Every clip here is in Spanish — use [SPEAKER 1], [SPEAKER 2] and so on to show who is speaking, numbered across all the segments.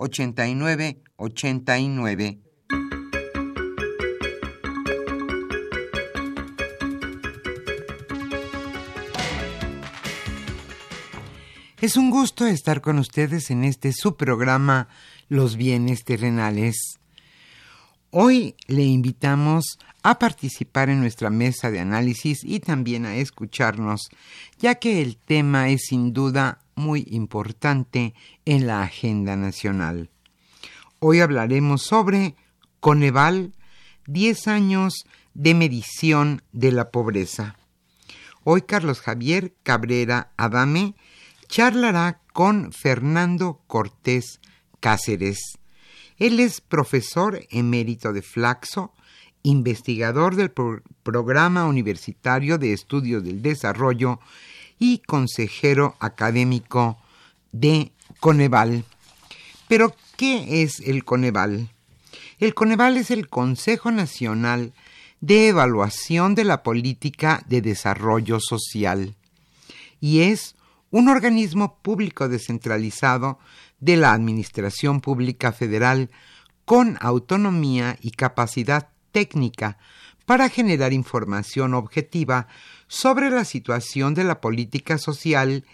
[SPEAKER 1] 8989. Es un gusto estar con ustedes en este subprograma Los bienes terrenales. Hoy le invitamos a participar en nuestra mesa de análisis y también a escucharnos, ya que el tema es sin duda muy importante en la agenda nacional. Hoy hablaremos sobre Coneval, 10 años de medición de la pobreza. Hoy Carlos Javier Cabrera Adame charlará con Fernando Cortés Cáceres. Él es profesor emérito de Flaxo, investigador del Programa Universitario de Estudios del Desarrollo y consejero académico de Coneval. Pero, ¿qué es el Coneval? El Coneval es el Consejo Nacional de Evaluación de la Política de Desarrollo Social y es un organismo público descentralizado de la Administración Pública Federal con autonomía y capacidad técnica para generar información objetiva sobre la situación de la política social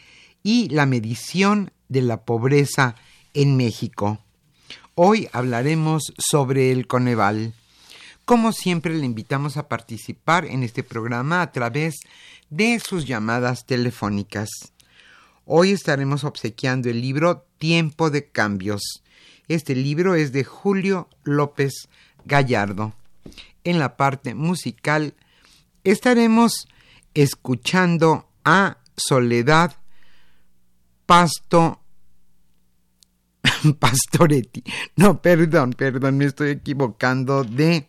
[SPEAKER 1] y la medición de la pobreza en México. Hoy hablaremos sobre el Coneval. Como siempre, le invitamos a participar en este programa a través de sus llamadas telefónicas. Hoy estaremos obsequiando el libro Tiempo de Cambios. Este libro es de Julio López Gallardo. En la parte musical estaremos escuchando a Soledad Pasto Pastoretti. No, perdón, perdón, me estoy equivocando de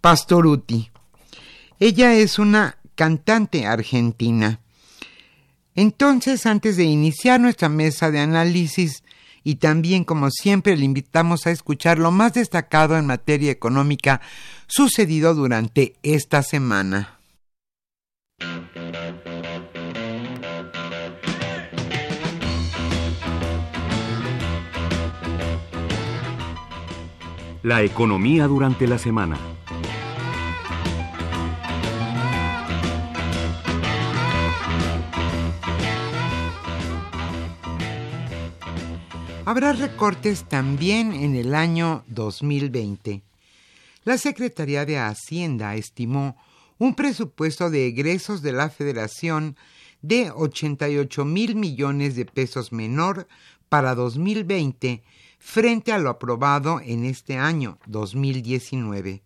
[SPEAKER 1] Pastoruti. Ella es una cantante argentina. Entonces, antes de iniciar nuestra mesa de análisis, y también, como siempre, le invitamos a escuchar lo más destacado en materia económica sucedido durante esta semana.
[SPEAKER 2] La economía durante la semana.
[SPEAKER 1] Habrá recortes también en el año 2020. La Secretaría de Hacienda estimó un presupuesto de egresos de la Federación de 88 mil millones de pesos menor para 2020 frente a lo aprobado en este año 2019.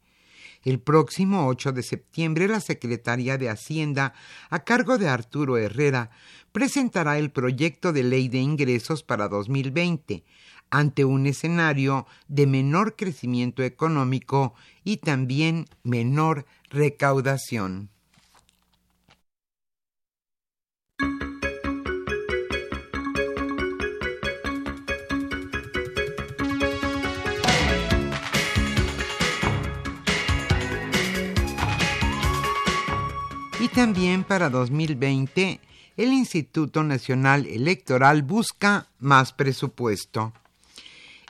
[SPEAKER 1] El próximo 8 de septiembre la Secretaría de Hacienda, a cargo de Arturo Herrera, presentará el proyecto de ley de ingresos para 2020 ante un escenario de menor crecimiento económico y también menor recaudación. También para 2020, el Instituto Nacional Electoral busca más presupuesto.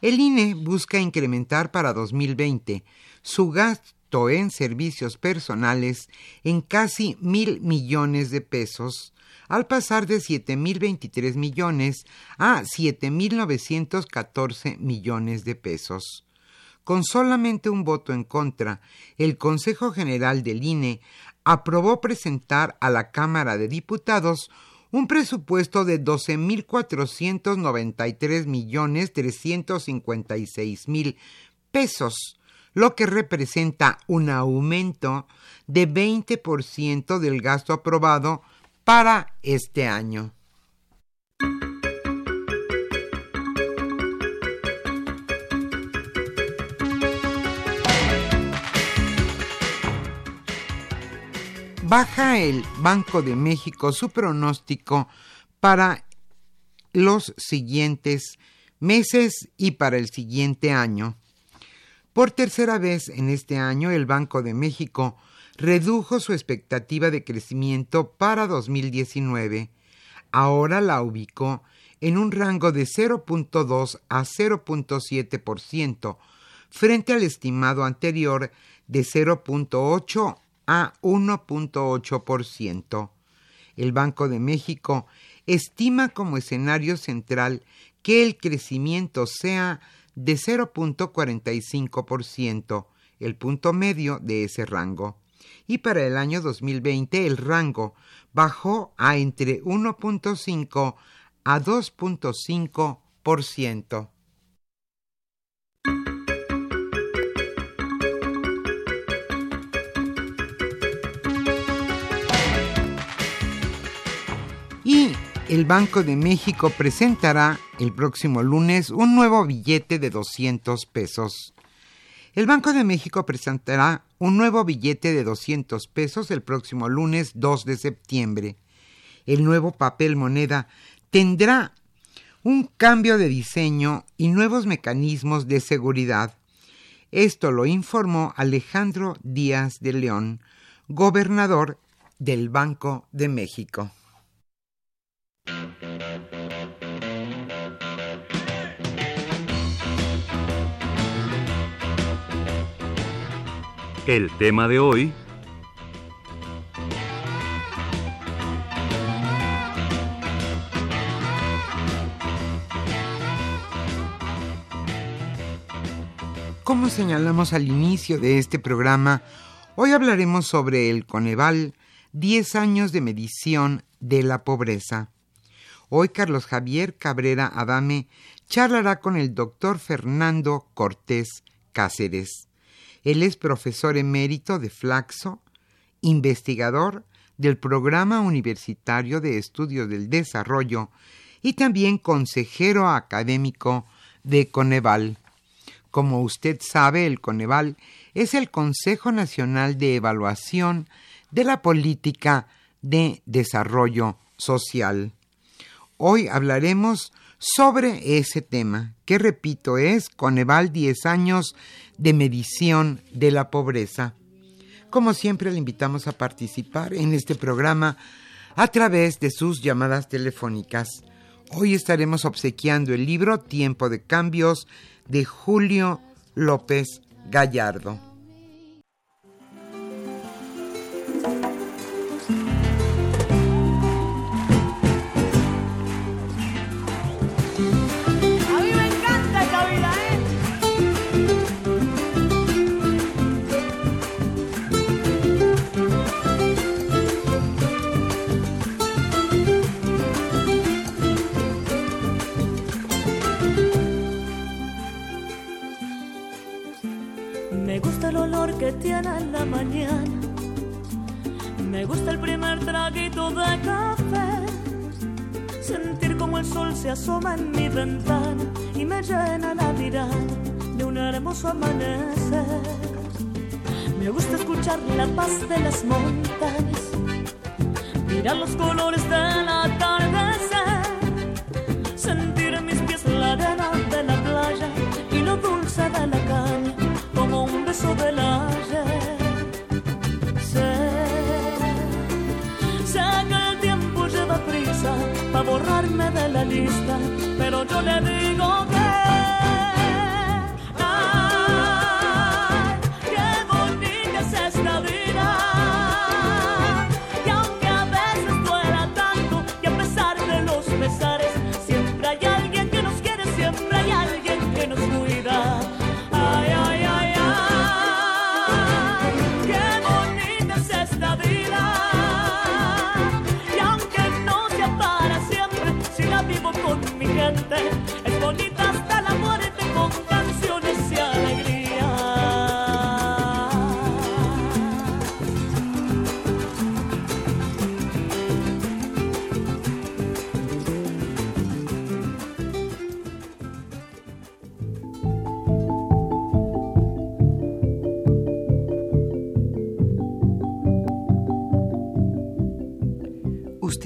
[SPEAKER 1] El INE busca incrementar para 2020 su gasto en servicios personales en casi mil millones de pesos, al pasar de 7.023 millones a 7.914 millones de pesos. Con solamente un voto en contra, el Consejo General del INE aprobó presentar a la Cámara de Diputados un presupuesto de 12.493 millones 356 mil pesos, lo que representa un aumento de 20% del gasto aprobado para este año. Baja el Banco de México su pronóstico para los siguientes meses y para el siguiente año. Por tercera vez en este año, el Banco de México redujo su expectativa de crecimiento para 2019. Ahora la ubicó en un rango de 0.2 a 0.7%, frente al estimado anterior de 0.8 a 1.8%. El Banco de México estima como escenario central que el crecimiento sea de 0.45%, el punto medio de ese rango. Y para el año 2020 el rango bajó a entre 1.5 a 2.5%. el Banco de México presentará el próximo lunes un nuevo billete de 200 pesos. El Banco de México presentará un nuevo billete de 200 pesos el próximo lunes 2 de septiembre. El nuevo papel moneda tendrá un cambio de diseño y nuevos mecanismos de seguridad. Esto lo informó Alejandro Díaz de León, gobernador del Banco de México.
[SPEAKER 2] El tema de hoy
[SPEAKER 1] Como señalamos al inicio de este programa, hoy hablaremos sobre el Coneval, 10 años de medición de la pobreza. Hoy Carlos Javier Cabrera Adame charlará con el doctor Fernando Cortés Cáceres. Él es profesor emérito de Flaxo, investigador del Programa Universitario de Estudios del Desarrollo y también consejero académico de Coneval. Como usted sabe, el Coneval es el Consejo Nacional de Evaluación de la Política de Desarrollo Social. Hoy hablaremos sobre ese tema, que repito es Coneval 10 años de medición de la pobreza. Como siempre le invitamos a participar en este programa a través de sus llamadas telefónicas. Hoy estaremos obsequiando el libro Tiempo de Cambios de Julio López Gallardo.
[SPEAKER 3] Asoma en mi ventana y me llena la mirada de un hermoso amanecer. Me gusta escuchar la paz de las montañas, mirar los colores del atardecer, pero yo le digo que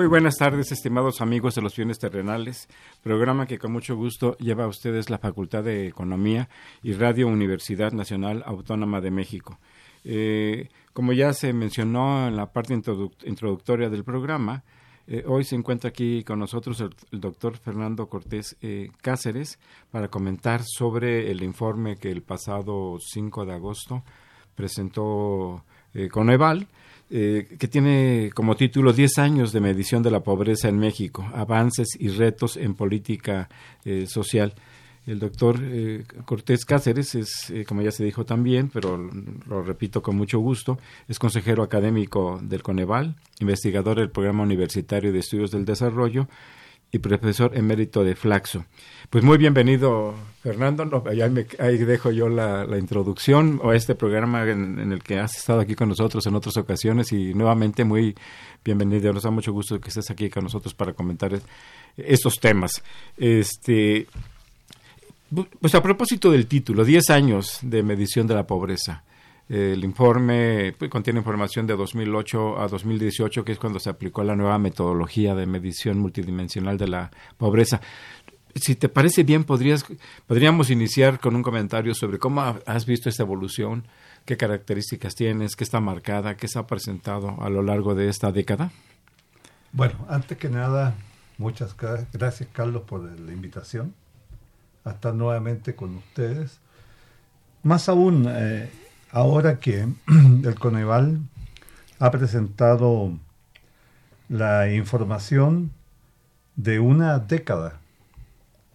[SPEAKER 4] Muy buenas tardes, estimados amigos de los bienes terrenales, programa que con mucho gusto lleva a ustedes la Facultad de Economía y Radio Universidad Nacional Autónoma de México. Eh, como ya se mencionó en la parte introduc- introductoria del programa, eh, hoy se encuentra aquí con nosotros el, el doctor Fernando Cortés eh, Cáceres para comentar sobre el informe que el pasado 5 de agosto presentó eh, Coneval, eh, que tiene como título 10 años de medición de la pobreza en México, avances y retos en política eh, social. El doctor eh, Cortés Cáceres es, eh, como ya se dijo también, pero lo repito con mucho gusto, es consejero académico del Coneval, investigador del Programa Universitario de Estudios del Desarrollo y profesor emérito de Flaxo. Pues muy bienvenido, Fernando. Ahí, dejo yo la, introducción a este programa en, el que has estado aquí con nosotros en otras ocasiones y nuevamente muy bienvenido. Nos da mucho gusto que estés aquí con nosotros para comentar es- estos temas. Este, pues a propósito del título, 10 años de medición de la pobreza. El informe pues, contiene información de 2008 a 2018, que es cuando se aplicó la nueva metodología de medición multidimensional de la pobreza. Si te parece bien, podrías, podríamos iniciar con un comentario sobre cómo ha- has visto esta evolución, qué características tienes, qué está marcada, qué se ha presentado a lo largo de esta década.
[SPEAKER 5] Bueno, antes que nada, muchas gra- gracias Carlos por la invitación a estar nuevamente con ustedes. Más aún, eh, ahora que el Coneval ha presentado la información de una década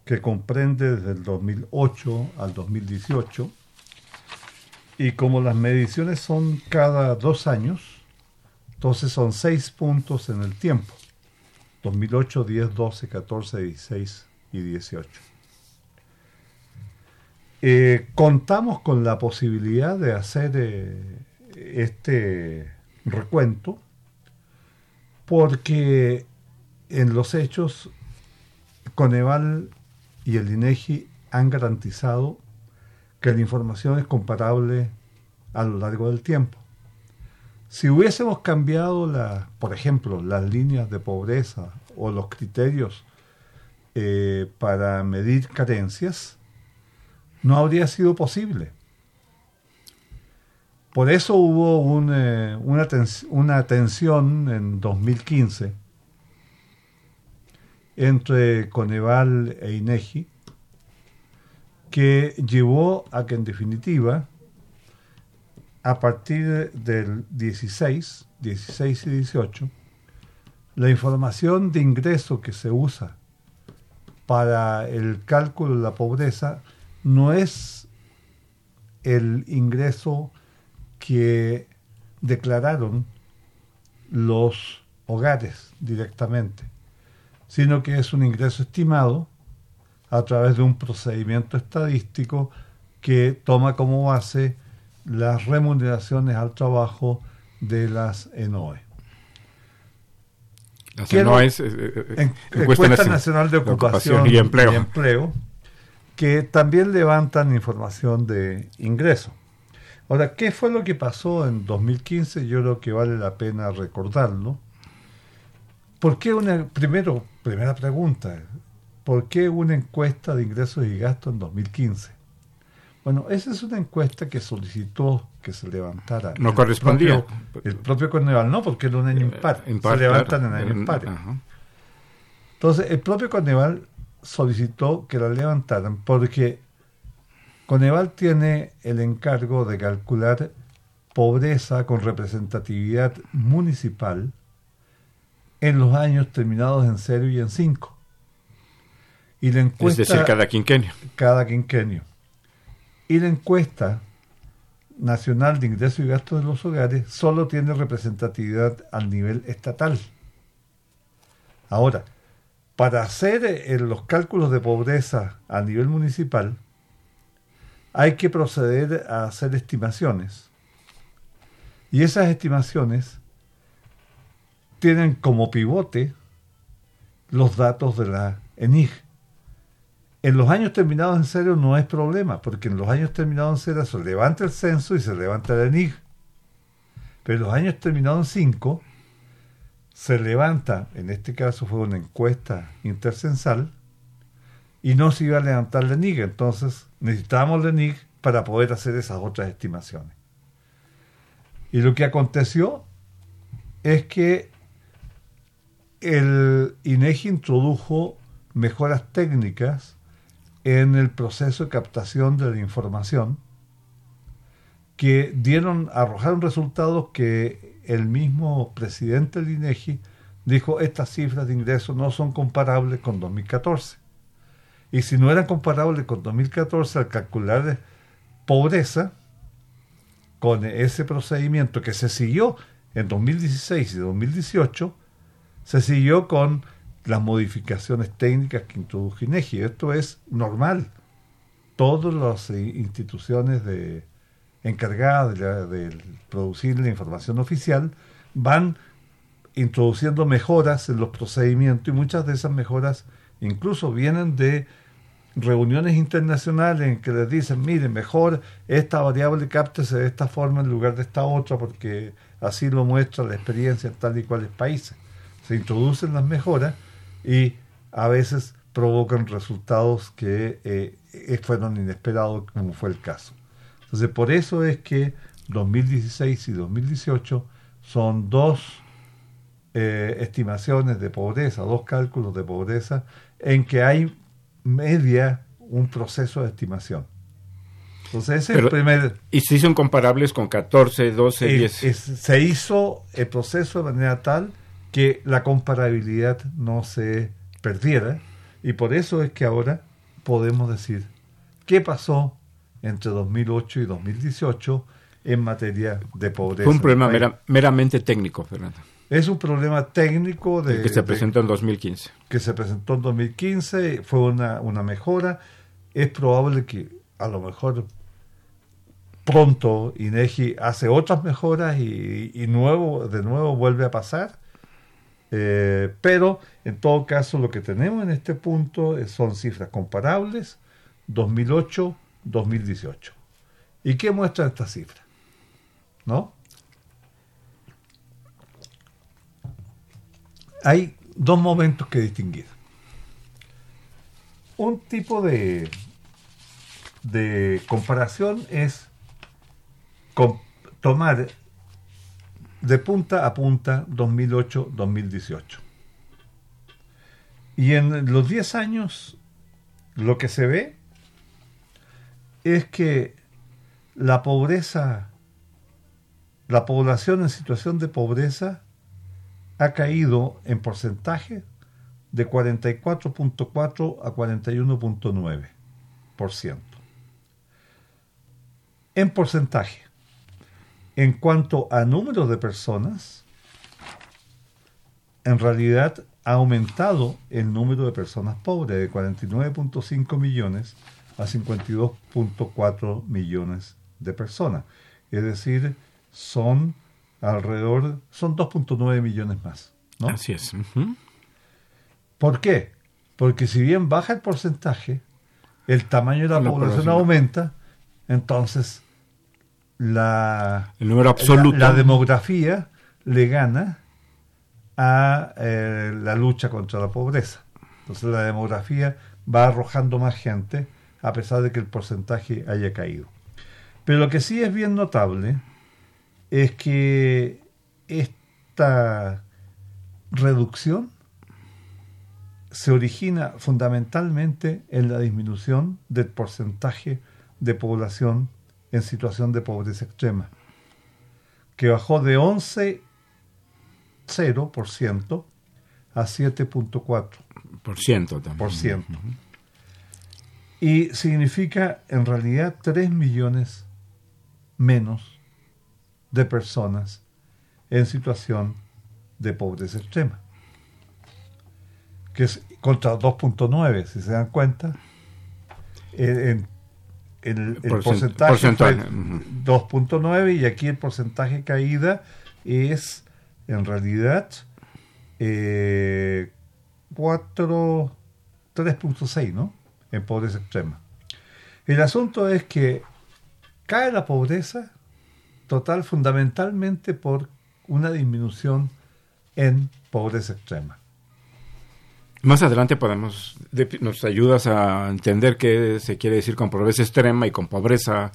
[SPEAKER 5] que comprende desde el 2008 al 2018 y como las mediciones son cada dos años, entonces son seis puntos en el tiempo. 2008, 10, 12, 14, 16 y 18. Eh, contamos con la posibilidad de hacer eh, este recuento porque en los hechos Coneval y el INEGI han garantizado que la información es comparable a lo largo del tiempo. Si hubiésemos cambiado, por ejemplo, las líneas de pobreza o los criterios eh, para medir carencias, no habría sido posible. Por eso hubo eh, una, una tensión en 2015 entre Coneval e INEGI que llevó a que en definitiva a partir del 16, 16 y 18, la información de ingreso que se usa para el cálculo de la pobreza no es el ingreso que declararon los hogares directamente, sino que es un ingreso estimado a través de un procedimiento estadístico que toma como base las remuneraciones al trabajo de las ENOE.
[SPEAKER 4] Las
[SPEAKER 5] Quiero-
[SPEAKER 4] ENOEs, eh, eh,
[SPEAKER 5] En-
[SPEAKER 4] Encuesta
[SPEAKER 5] Encuesta
[SPEAKER 4] Naci-
[SPEAKER 5] Nacional de
[SPEAKER 4] de
[SPEAKER 5] Ocupación,
[SPEAKER 4] y Empleo.
[SPEAKER 5] Empleo, que también levantan información de ingreso. Ahora, ¿qué fue lo que pasó en 2015? Yo creo que vale la pena recordarlo. ¿Por qué una, primero, primera pregunta, ¿por qué una encuesta de ingresos y gastos en 2015? Bueno, esa es una encuesta que solicitó que se levantara.
[SPEAKER 4] No
[SPEAKER 5] el
[SPEAKER 4] correspondía.
[SPEAKER 5] propio- el propio Coneval, no, porque era un año impar.
[SPEAKER 4] impar,
[SPEAKER 5] se levantan
[SPEAKER 4] claro.
[SPEAKER 5] en año impar.
[SPEAKER 4] Ajá.
[SPEAKER 5] Entonces, el propio Coneval solicitó que la levantaran porque Coneval tiene el encargo de calcular pobreza con representatividad municipal en los años terminados en 0 y en 5. Y la
[SPEAKER 4] Es
[SPEAKER 5] encuesta
[SPEAKER 4] decir, cada quinquenio.
[SPEAKER 5] cada quinquenio. Y la encuesta nacional de ingresos y gastos de los hogares solo tiene representatividad al nivel estatal. Ahora, para hacer eh, los cálculos de pobreza a nivel municipal, hay que proceder a hacer estimaciones. Y esas estimaciones tienen como pivote los datos de la ENIG. En los años terminados en cero no es problema, porque en los años terminados en cero se levanta el censo y se levanta el ENIG. Pero en los años terminados en 5 se levanta, en este caso fue una encuesta intercensal, y no se iba a levantar la ENIG. Entonces necesitábamos la ENIG para poder hacer esas otras estimaciones. Y lo que aconteció es que el INEGI introdujo mejoras técnicas en el proceso de captación de la información que dieron, arrojaron resultados que el mismo presidente del INEGI dijo estas cifras de ingresos no son comparables con 2014. Y si no eran comparables con 2014 al calcular pobreza, con ese procedimiento que se siguió en 2016 y 2018, se siguió con las modificaciones técnicas que introdujo INEGI. Esto es normal. Todas las instituciones de, encargadas de, producir la información oficial van introduciendo mejoras en los procedimientos y muchas de esas mejoras incluso vienen de reuniones internacionales en que les dicen, miren, mejor esta variable cáptese de esta forma en lugar de esta otra porque así lo muestra la experiencia en tal y cuales países. Se introducen las mejoras y a veces provocan resultados que eh, eh, fueron inesperados, como fue el caso. Entonces, por eso es que 2016 y 2018 son dos eh, estimaciones de pobreza, dos cálculos de pobreza, en que hay media un proceso de estimación. Entonces, ese es el primer...
[SPEAKER 4] Y sí son comparables con 14, 12,
[SPEAKER 5] Eh,
[SPEAKER 4] 10.
[SPEAKER 5] es- se hizo el proceso de manera tal que la comparabilidad no se perdiera y por eso es que ahora podemos decir qué pasó entre 2008 y 2018 en materia de pobreza.
[SPEAKER 4] Fue un problema mera- meramente técnico, Fernando,
[SPEAKER 5] Es un problema técnico de,
[SPEAKER 4] que se
[SPEAKER 5] de-
[SPEAKER 4] presentó en 2015.
[SPEAKER 5] que se presentó en 2015, fue una, una mejora. Es probable que a lo mejor pronto INEGI hace otras mejoras y, y nuevo, de nuevo vuelve a pasar. Eh, pero en todo caso lo que tenemos en este punto es- son cifras comparables 2008-2018. ¿Y qué muestra esta cifra? ¿No? Hay dos momentos que distinguir. Un tipo de, de comparación es tomar de punta a punta 2008-2018. Y en los 10 años lo que se ve es que la pobreza, la población en situación de pobreza ha caído en porcentaje de 44.4 a 41.9%. En porcentaje, en cuanto a número de personas, en realidad ha aumentado el número de personas pobres de 49.5 millones a 52.4 millones de personas. Es decir, son alrededor, son 2.9 millones más. ¿no?
[SPEAKER 4] Así es.
[SPEAKER 5] ¿Por qué? Porque si bien baja el porcentaje, el tamaño de la,
[SPEAKER 4] La
[SPEAKER 5] población
[SPEAKER 4] población.
[SPEAKER 5] aumenta, entonces la,
[SPEAKER 4] El número absoluto.
[SPEAKER 5] la, la demografía le gana a eh, la lucha contra la pobreza. Entonces la demografía va arrojando más gente a pesar de que el porcentaje haya caído. Pero lo que sí es bien notable es que esta reducción se origina fundamentalmente en la disminución del porcentaje de población en situación de pobreza extrema, que bajó de 11,0% a 7.4%.
[SPEAKER 4] Por ciento.
[SPEAKER 5] Y significa en realidad 3 millones menos de personas en situación de pobreza extrema. Que es contra 2.9, si se dan cuenta. en- el, el
[SPEAKER 4] Porcent-
[SPEAKER 5] porcentaje
[SPEAKER 4] porcentaje,
[SPEAKER 5] fue
[SPEAKER 4] ujú.
[SPEAKER 5] 2.9 y aquí el porcentaje caída es en realidad eh, 4 3.6, ¿no? En pobreza extrema. El asunto es que cae la pobreza total fundamentalmente por una disminución en pobreza extrema.
[SPEAKER 4] Más adelante podemos, de- nos ayudas a entender qué se quiere decir con pobreza extrema y con pobreza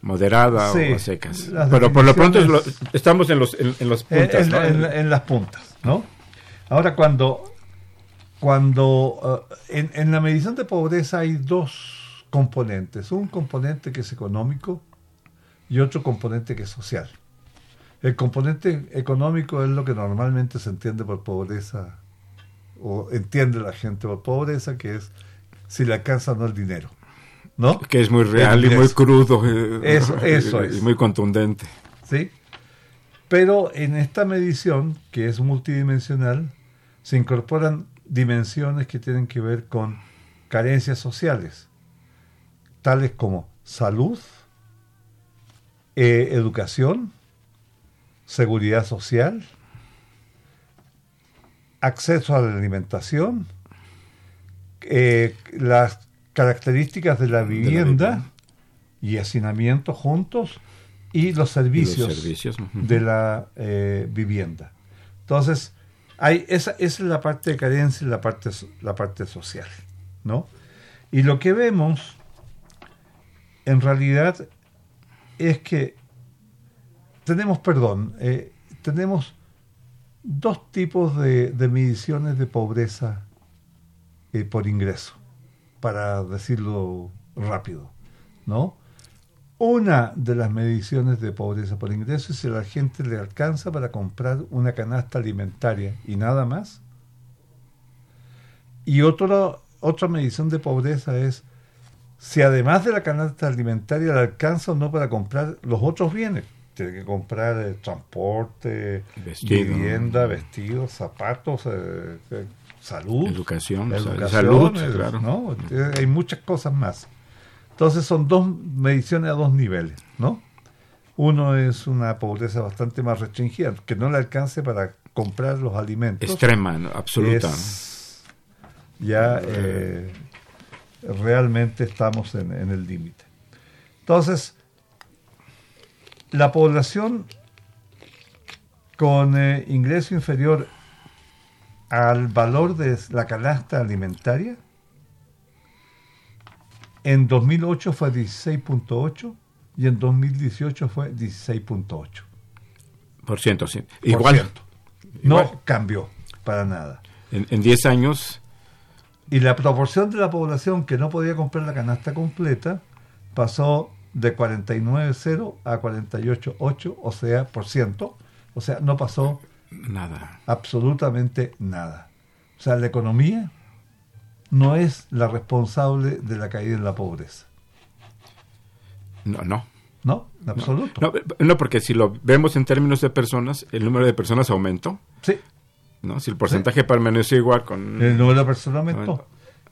[SPEAKER 4] moderada
[SPEAKER 5] Sí,
[SPEAKER 4] o secas. Pero por lo pronto es lo-
[SPEAKER 5] definiciones-
[SPEAKER 4] estamos en los en, en los puntas,
[SPEAKER 5] en,
[SPEAKER 4] ¿no?
[SPEAKER 5] en- en las puntas, ¿no? Ahora, cuando, cuando eh, en, en la medición de pobreza hay dos componentes, un componente que es económico y otro componente que es social. El componente económico es lo que normalmente se entiende por pobreza, o entiende la gente por pobreza, que es si le alcanza o no el dinero, ¿no?
[SPEAKER 4] que es muy real y muy crudo eh,
[SPEAKER 5] Eso- eso
[SPEAKER 4] y
[SPEAKER 5] es.
[SPEAKER 4] muy contundente.
[SPEAKER 5] ¿sí? Pero en esta medición, que es multidimensional, se incorporan dimensiones que tienen que ver con carencias sociales, tales como salud, eh, educación, seguridad social, acceso a la alimentación, eh, las características de la vivienda
[SPEAKER 4] vivienda.
[SPEAKER 5] y hacinamiento juntos y los
[SPEAKER 4] Y
[SPEAKER 5] servicios,
[SPEAKER 4] los servicios. ujú.
[SPEAKER 5] de la eh, vivienda. Entonces, hay, esa, es la parte de carencia y la parte, la parte social. ¿no? Y lo que vemos, en realidad, es que tenemos, perdón, eh, tenemos dos tipos de, de mediciones de pobreza eh, por ingreso, para decirlo rápido, ¿no? Una de las mediciones de pobreza por ingreso es si a la gente le alcanza para comprar una canasta alimentaria y nada más. Y otro, otra medición de pobreza es si además de la canasta alimentaria le alcanza o no para comprar los otros bienes. Tiene que comprar eh, transporte,
[SPEAKER 4] Vestido.
[SPEAKER 5] vivienda, vestidos, zapatos, eh, eh, salud,
[SPEAKER 4] Educación,
[SPEAKER 5] educación,
[SPEAKER 4] salud,
[SPEAKER 5] eh,
[SPEAKER 4] claro.
[SPEAKER 5] Eh, Hay muchas cosas más. Entonces son dos mediciones a dos niveles, ¿no? Uno es una pobreza bastante más restringida, que no le alcance para comprar los alimentos.
[SPEAKER 4] Extrema, ¿no? absoluta.
[SPEAKER 5] ya eh, realmente estamos en, en el límite. Entonces, la población con eh, ingreso inferior al valor de la canasta alimentaria, en 2008 fue 16.8 y en 2018 fue 16.8.
[SPEAKER 4] Por ciento, sí.
[SPEAKER 5] por
[SPEAKER 4] Igual.
[SPEAKER 5] No
[SPEAKER 4] igual.
[SPEAKER 5] cambió para nada.
[SPEAKER 4] En, en 10 años,
[SPEAKER 5] Y la proporción de la población que no podía comprar la canasta completa pasó de 49,0 a 48,8, o sea, por ciento. O sea, no pasó
[SPEAKER 4] Nada.
[SPEAKER 5] Absolutamente nada. O sea, la economía no es la responsable de la caída en la pobreza.
[SPEAKER 4] No, no.
[SPEAKER 5] ¿No? En absoluto.
[SPEAKER 4] No, no, porque si lo vemos en términos de personas, el número de personas aumentó.
[SPEAKER 5] Sí.
[SPEAKER 4] ¿no? Si el porcentaje permaneció igual con...
[SPEAKER 5] El número de personas aumentó.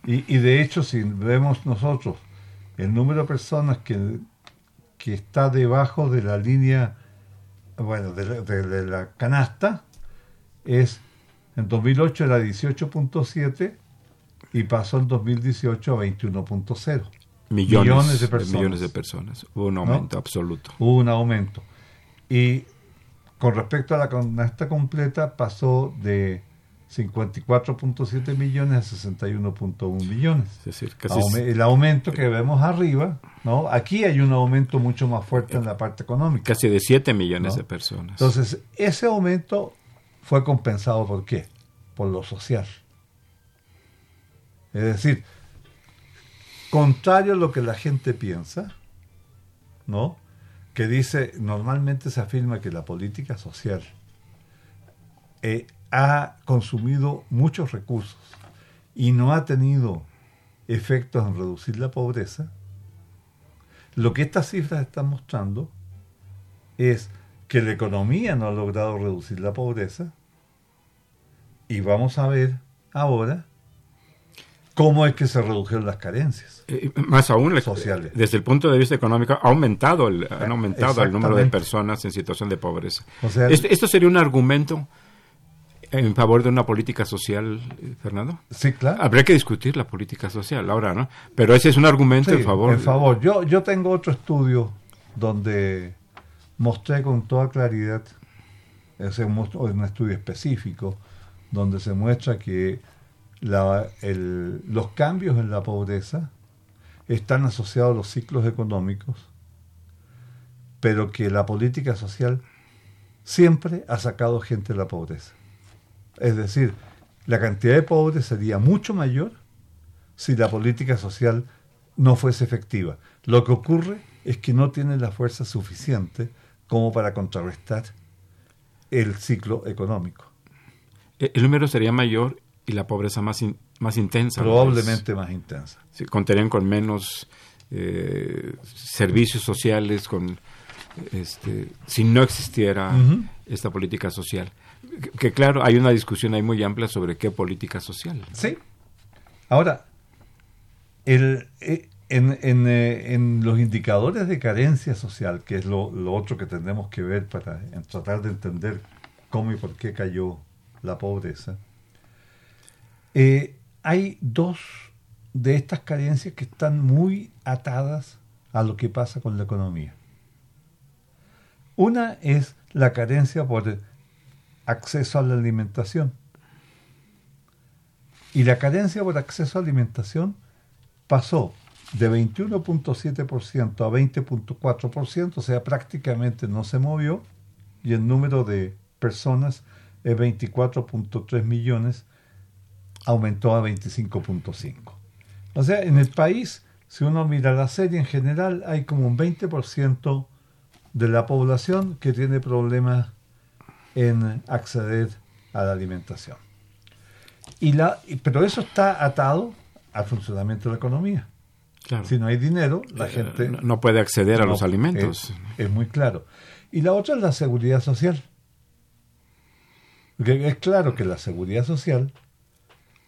[SPEAKER 5] Y, y de hecho, si vemos nosotros el número de personas que, que está debajo de la línea, bueno, de la, de- de la canasta, es, en 2008 era 18.7 y pasó en 2018 a 21.0.
[SPEAKER 4] millones,
[SPEAKER 5] millones de personas.
[SPEAKER 4] millones de personas. Hubo un aumento absoluto.
[SPEAKER 5] Hubo un aumento. Y con respecto a la canasta completa, pasó de 54.7 millones a 61.1 millones.
[SPEAKER 4] Es decir, casi
[SPEAKER 5] el aumento que vemos arriba, ¿no? Aquí hay un aumento mucho más fuerte en la parte económica.
[SPEAKER 4] casi de 7 millones
[SPEAKER 5] ¿No?
[SPEAKER 4] de personas.
[SPEAKER 5] Entonces, ese aumento fue compensado por qué? Por lo social. Es decir, contrario a lo que la gente piensa, ¿no? Que dice, normalmente se afirma que la política social eh, ha consumido muchos recursos y no ha tenido efectos en reducir la pobreza, lo que estas cifras están mostrando es que la economía no ha logrado reducir la pobreza y vamos a ver ahora cómo es que se redujeron las carencias.
[SPEAKER 4] Eh, más aún,
[SPEAKER 5] Sociales.
[SPEAKER 4] desde el punto de vista económico, ha aumentado el, han aumentado el número de personas en situación de pobreza.
[SPEAKER 5] O sea,
[SPEAKER 4] ¿Esto sería un argumento en favor de una política social, eh, Fernando?
[SPEAKER 5] sí, claro.
[SPEAKER 4] Habría que discutir la política social ahora, ¿no? Pero ese es un argumento
[SPEAKER 5] Sí,
[SPEAKER 4] en favor.
[SPEAKER 5] En favor. Yo, yo tengo otro estudio donde mostré con toda claridad, es un, mos- un estudio específico, donde se muestra que la- el- los cambios en la pobreza están asociados a los ciclos económicos, pero que la política social siempre ha sacado gente de la pobreza. Es decir, la cantidad de pobres sería mucho mayor si la política social no fuese efectiva. Lo que ocurre es que no tiene la fuerza suficiente como para contrarrestar el ciclo económico.
[SPEAKER 4] Eh, El número sería mayor y la pobreza más, in- más intensa.
[SPEAKER 5] Probablemente más intensa.
[SPEAKER 4] Sí, contarían con menos eh, servicios sociales, con este, si no existiera esta política social. Que, que claro, hay una discusión ahí muy amplia sobre qué política social.
[SPEAKER 5] Sí. Ahora, el, eh, en, en, eh, en los indicadores de carencia social, que es lo, lo otro que tenemos que ver para en tratar de entender cómo y por qué cayó la pobreza, eh, hay dos de estas carencias que están muy atadas a lo que pasa con la economía. Una es la carencia por acceso a la alimentación. Y la carencia por acceso a alimentación pasó de 21.7% a 20.4%, o sea, prácticamente no se movió, y el número de personas es 24.3 millones, aumentó a 25.5. O sea, en el país, si uno mira la serie en general, hay como un 20% de la población que tiene problemas en acceder a la alimentación. Y la, pero eso está atado al funcionamiento de la economía.
[SPEAKER 4] Claro.
[SPEAKER 5] Si no hay dinero, la
[SPEAKER 4] Eh,
[SPEAKER 5] gente
[SPEAKER 4] no, no puede acceder a los alimentos.
[SPEAKER 5] Es, es muy claro. Y la otra es la seguridad social. Porque es claro que la seguridad social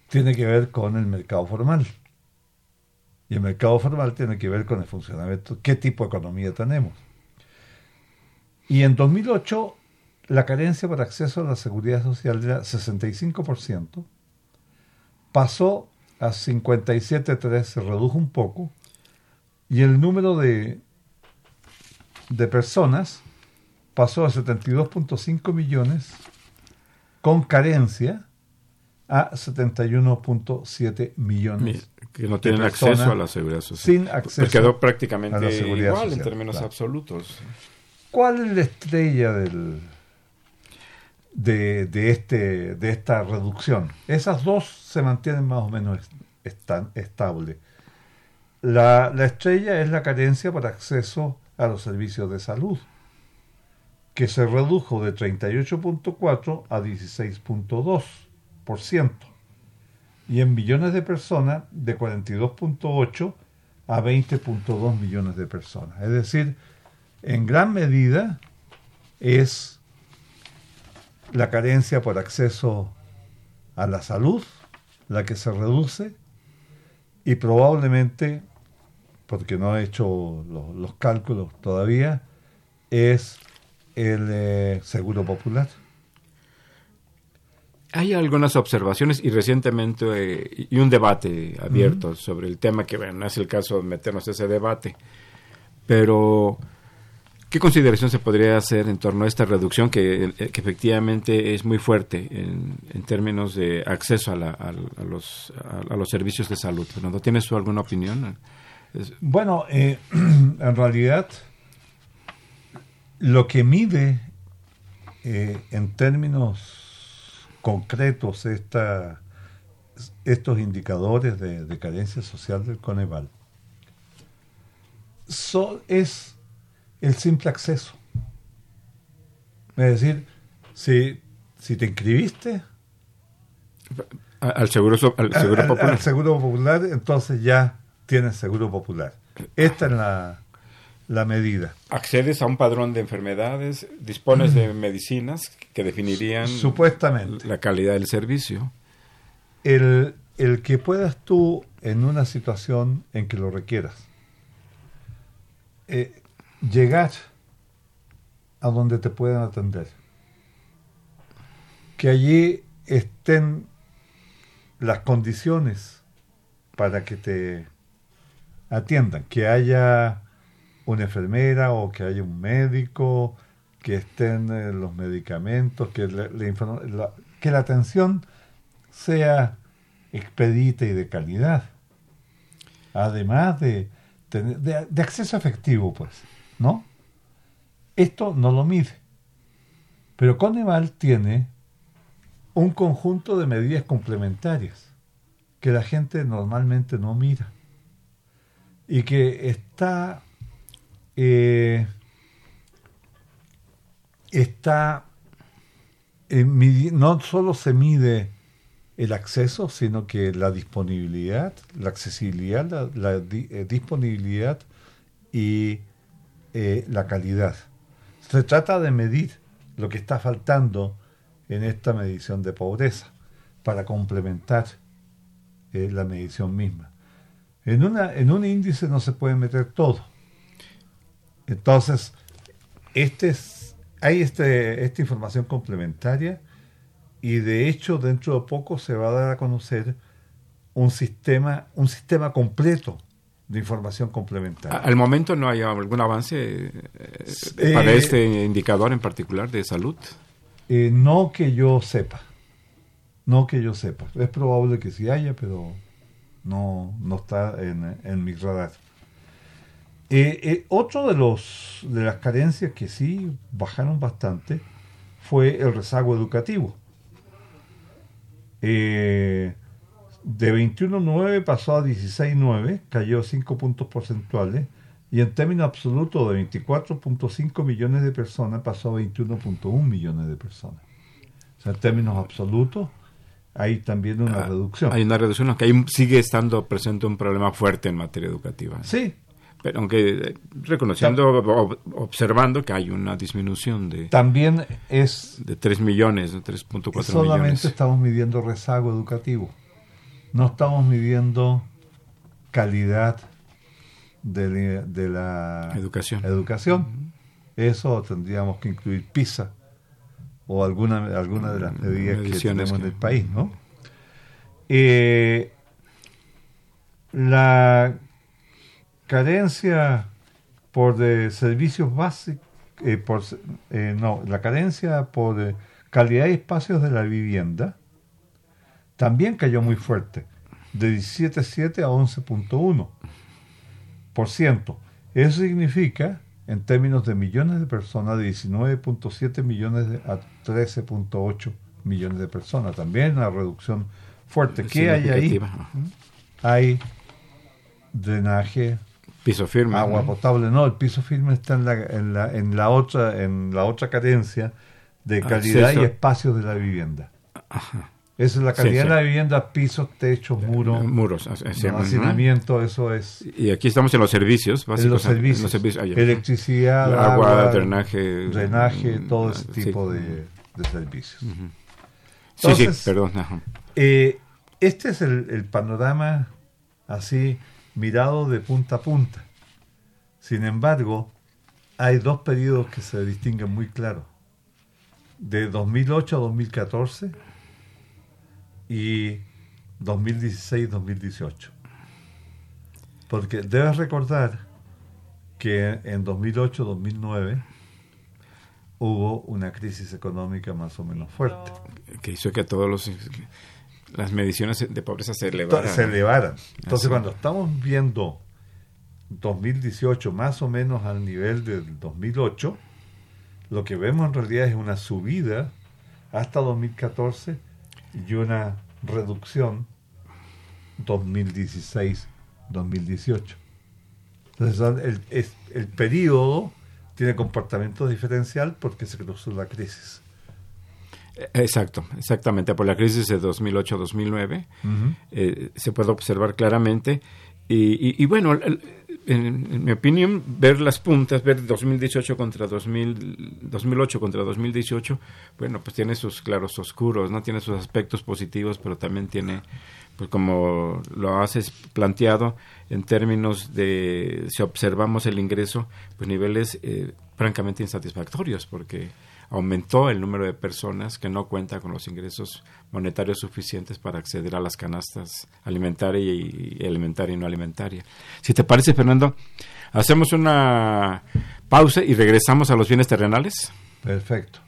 [SPEAKER 5] tiene que ver con el mercado formal. Y el mercado formal tiene que ver con el funcionamiento, qué tipo de economía tenemos. Y en 2008 la carencia por acceso a la seguridad social era 65%, pasó a 57.3, se redujo un poco, y el número de, de personas pasó a 72.5 millones con carencia a 71.7 millones.
[SPEAKER 4] Mi- que no tienen acceso a la seguridad social.
[SPEAKER 5] sin acceso
[SPEAKER 4] Pues quedó
[SPEAKER 5] a
[SPEAKER 4] prácticamente
[SPEAKER 5] la seguridad
[SPEAKER 4] igual en
[SPEAKER 5] social,
[SPEAKER 4] términos
[SPEAKER 5] claro.
[SPEAKER 4] absolutos.
[SPEAKER 5] ¿Cuál es la estrella del, de, de, este, de esta reducción? Esas dos se mantienen más o menos est- están estables. La, la estrella es la carencia por acceso a los servicios de salud, que se redujo de 38.4 a 16.2%, y en millones de personas de 42.8 a 20.2 millones de personas. Es decir, en gran medida es la carencia por acceso a la salud la que se reduce y probablemente, porque no he hecho lo- los cálculos todavía, es el eh, seguro popular.
[SPEAKER 4] Hay algunas observaciones y recientemente eh, y un debate abierto sobre el tema que bueno, no es el caso de meternos a ese debate, pero ¿qué consideración se podría hacer en torno a esta reducción que, eh, que efectivamente es muy fuerte en, en términos de acceso a, la- a- a los, a, a los servicios de salud? Fernando, ¿tienes tú alguna opinión? Es-
[SPEAKER 5] Bueno, eh, en realidad lo que mide eh, en términos concretos esta, estos indicadores de, de carencia social del Coneval so- es el simple acceso. Es decir, si, si te inscribiste
[SPEAKER 4] al seguro, al seguro
[SPEAKER 5] al-
[SPEAKER 4] popular.
[SPEAKER 5] al seguro popular, entonces ya tienes seguro popular. Esta es la, la medida.
[SPEAKER 4] Accedes a un padrón de enfermedades, dispones de medicinas que definirían
[SPEAKER 5] Supuestamente.
[SPEAKER 4] la calidad del servicio.
[SPEAKER 5] El, el que puedas tú en una situación en que lo requieras, eh, llegar a donde te puedan atender, que allí estén las condiciones para que te atiendan, que haya una enfermera o que haya un médico, que estén eh, los medicamentos, que la, la que la atención sea expedita y de calidad. Además de, de, de acceso efectivo, pues, ¿no? Esto no lo mide. Pero Coneval tiene un conjunto de medidas complementarias que la gente normalmente no mira y que está eh, está eh, no solo se mide el acceso, sino que la disponibilidad, la accesibilidad, la, eh, disponibilidad y la calidad. Se trata de medir lo que está faltando en esta medición de pobreza para complementar la medición misma. En, una, en un índice no se puede meter todo. Entonces, este es, hay este, esta información complementaria y de hecho dentro de poco se va a dar a conocer un sistema, un sistema completo de información complementaria.
[SPEAKER 4] Al momento no hay algún avance eh,
[SPEAKER 5] Eh,
[SPEAKER 4] para este indicador en particular de salud.
[SPEAKER 5] Eh, no que yo sepa, no que yo sepa. Es probable que sí haya, pero no, no está en, en mi radar. Eh, eh, otro de los de las carencias que sí bajaron bastante fue el rezago educativo. Eh, de 21.9 pasó a 16.9, cayó 5 puntos porcentuales, y en términos absolutos de 24.5 millones de personas pasó a 21.1 millones de personas. O sea, en términos absolutos hay también una
[SPEAKER 4] Ah,
[SPEAKER 5] reducción.
[SPEAKER 4] Hay una reducción, aunque ahí sigue estando presente un problema fuerte en materia educativa.
[SPEAKER 5] Sí,
[SPEAKER 4] Pero aunque eh, reconociendo, ob- observando que hay una disminución de,
[SPEAKER 5] también es
[SPEAKER 4] de 3 millones, de 3.4
[SPEAKER 5] solamente
[SPEAKER 4] millones.
[SPEAKER 5] estamos midiendo rezago educativo. No estamos midiendo calidad de, la- de la
[SPEAKER 4] Educación.
[SPEAKER 5] educación. Eso tendríamos que incluir PISA o alguna, alguna de las
[SPEAKER 4] Mm,
[SPEAKER 5] medidas que tenemos en
[SPEAKER 4] que-
[SPEAKER 5] el país, ¿no? Eh, la carencia por de servicios básicos, eh, por, eh, no, la carencia por calidad y espacios de la vivienda también cayó muy fuerte, de 17.7 a 11.1%. Eso significa, en términos de millones de personas, de 19.7 millones de- a 13.8 millones de personas. También una reducción fuerte. ¿Qué hay ahí?
[SPEAKER 4] Significativa.
[SPEAKER 5] Hay drenaje,
[SPEAKER 4] Piso firme.
[SPEAKER 5] agua
[SPEAKER 4] ¿no?
[SPEAKER 5] potable. No, el piso firme está en la, en la, en la otra, en la otra carencia de calidad
[SPEAKER 4] Acceso.
[SPEAKER 5] y espacios de la vivienda. Esa es la calidad
[SPEAKER 4] Sí,
[SPEAKER 5] de
[SPEAKER 4] sí.
[SPEAKER 5] la vivienda, pisos, techos, muros,
[SPEAKER 4] Muros. ujú.
[SPEAKER 5] hacinamiento, eso es
[SPEAKER 4] Y aquí estamos en los servicios básicos.
[SPEAKER 5] en los
[SPEAKER 4] en
[SPEAKER 5] servicios,
[SPEAKER 4] los servicios. Ah,
[SPEAKER 5] electricidad,
[SPEAKER 4] Agua,
[SPEAKER 5] agua,
[SPEAKER 4] drenaje.
[SPEAKER 5] drenaje, todo
[SPEAKER 4] mm,
[SPEAKER 5] ese
[SPEAKER 4] sí.
[SPEAKER 5] tipo de, de servicios.
[SPEAKER 4] Sí,
[SPEAKER 5] Entonces-
[SPEAKER 4] sí, perdón. ajá.
[SPEAKER 5] Eh, este es el, el panorama así mirado de punta a punta. Sin embargo, hay dos periodos que se distinguen muy claros. De 2008 a 2014 y 2016-2018. Porque debes recordar que en 2008-2009 hubo una crisis económica más o menos fuerte.
[SPEAKER 4] Que hizo que todos los las mediciones de pobreza se elevaran.
[SPEAKER 5] se elevaran. Entonces,
[SPEAKER 4] Así.
[SPEAKER 5] cuando estamos viendo 2018 más o menos al nivel del 2008, lo que vemos en realidad es una subida hasta 2014 y una reducción 2016-2018. Entonces, el, es- el periodo tiene comportamiento diferencial porque se cruzó la crisis.
[SPEAKER 4] Exacto, exactamente. Por la crisis de 2008-2009 eh, se puede observar claramente. Y, y- y bueno, en, en mi opinión, ver las puntas, ver 2018 contra 2000, 2008 contra 2018, bueno, pues tiene sus claros oscuros, ¿no? Tiene sus aspectos positivos, pero también tiene, pues como lo haces planteado, en términos de, si observamos el ingreso, pues niveles eh, francamente insatisfactorios, porque aumentó el número de personas que no cuentan con los ingresos monetarios suficientes para acceder a las canastas alimentaria y, alimentaria y no alimentaria. Si te parece, Fernando, hacemos una pausa y regresamos a los bienes terrenales.
[SPEAKER 5] Perfecto.